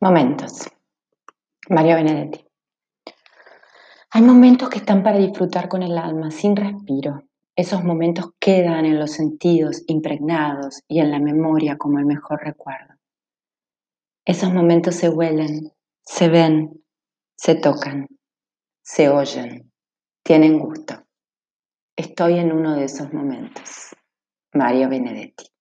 Momentos. Mario Benedetti. Hay momentos que están para disfrutar con el alma, sin respiro. Esos momentos quedan en los sentidos impregnados y en la memoria como el mejor recuerdo. Esos momentos se huelen, se ven, se tocan, se oyen, tienen gusto. Estoy en uno de esos momentos. Mario Benedetti.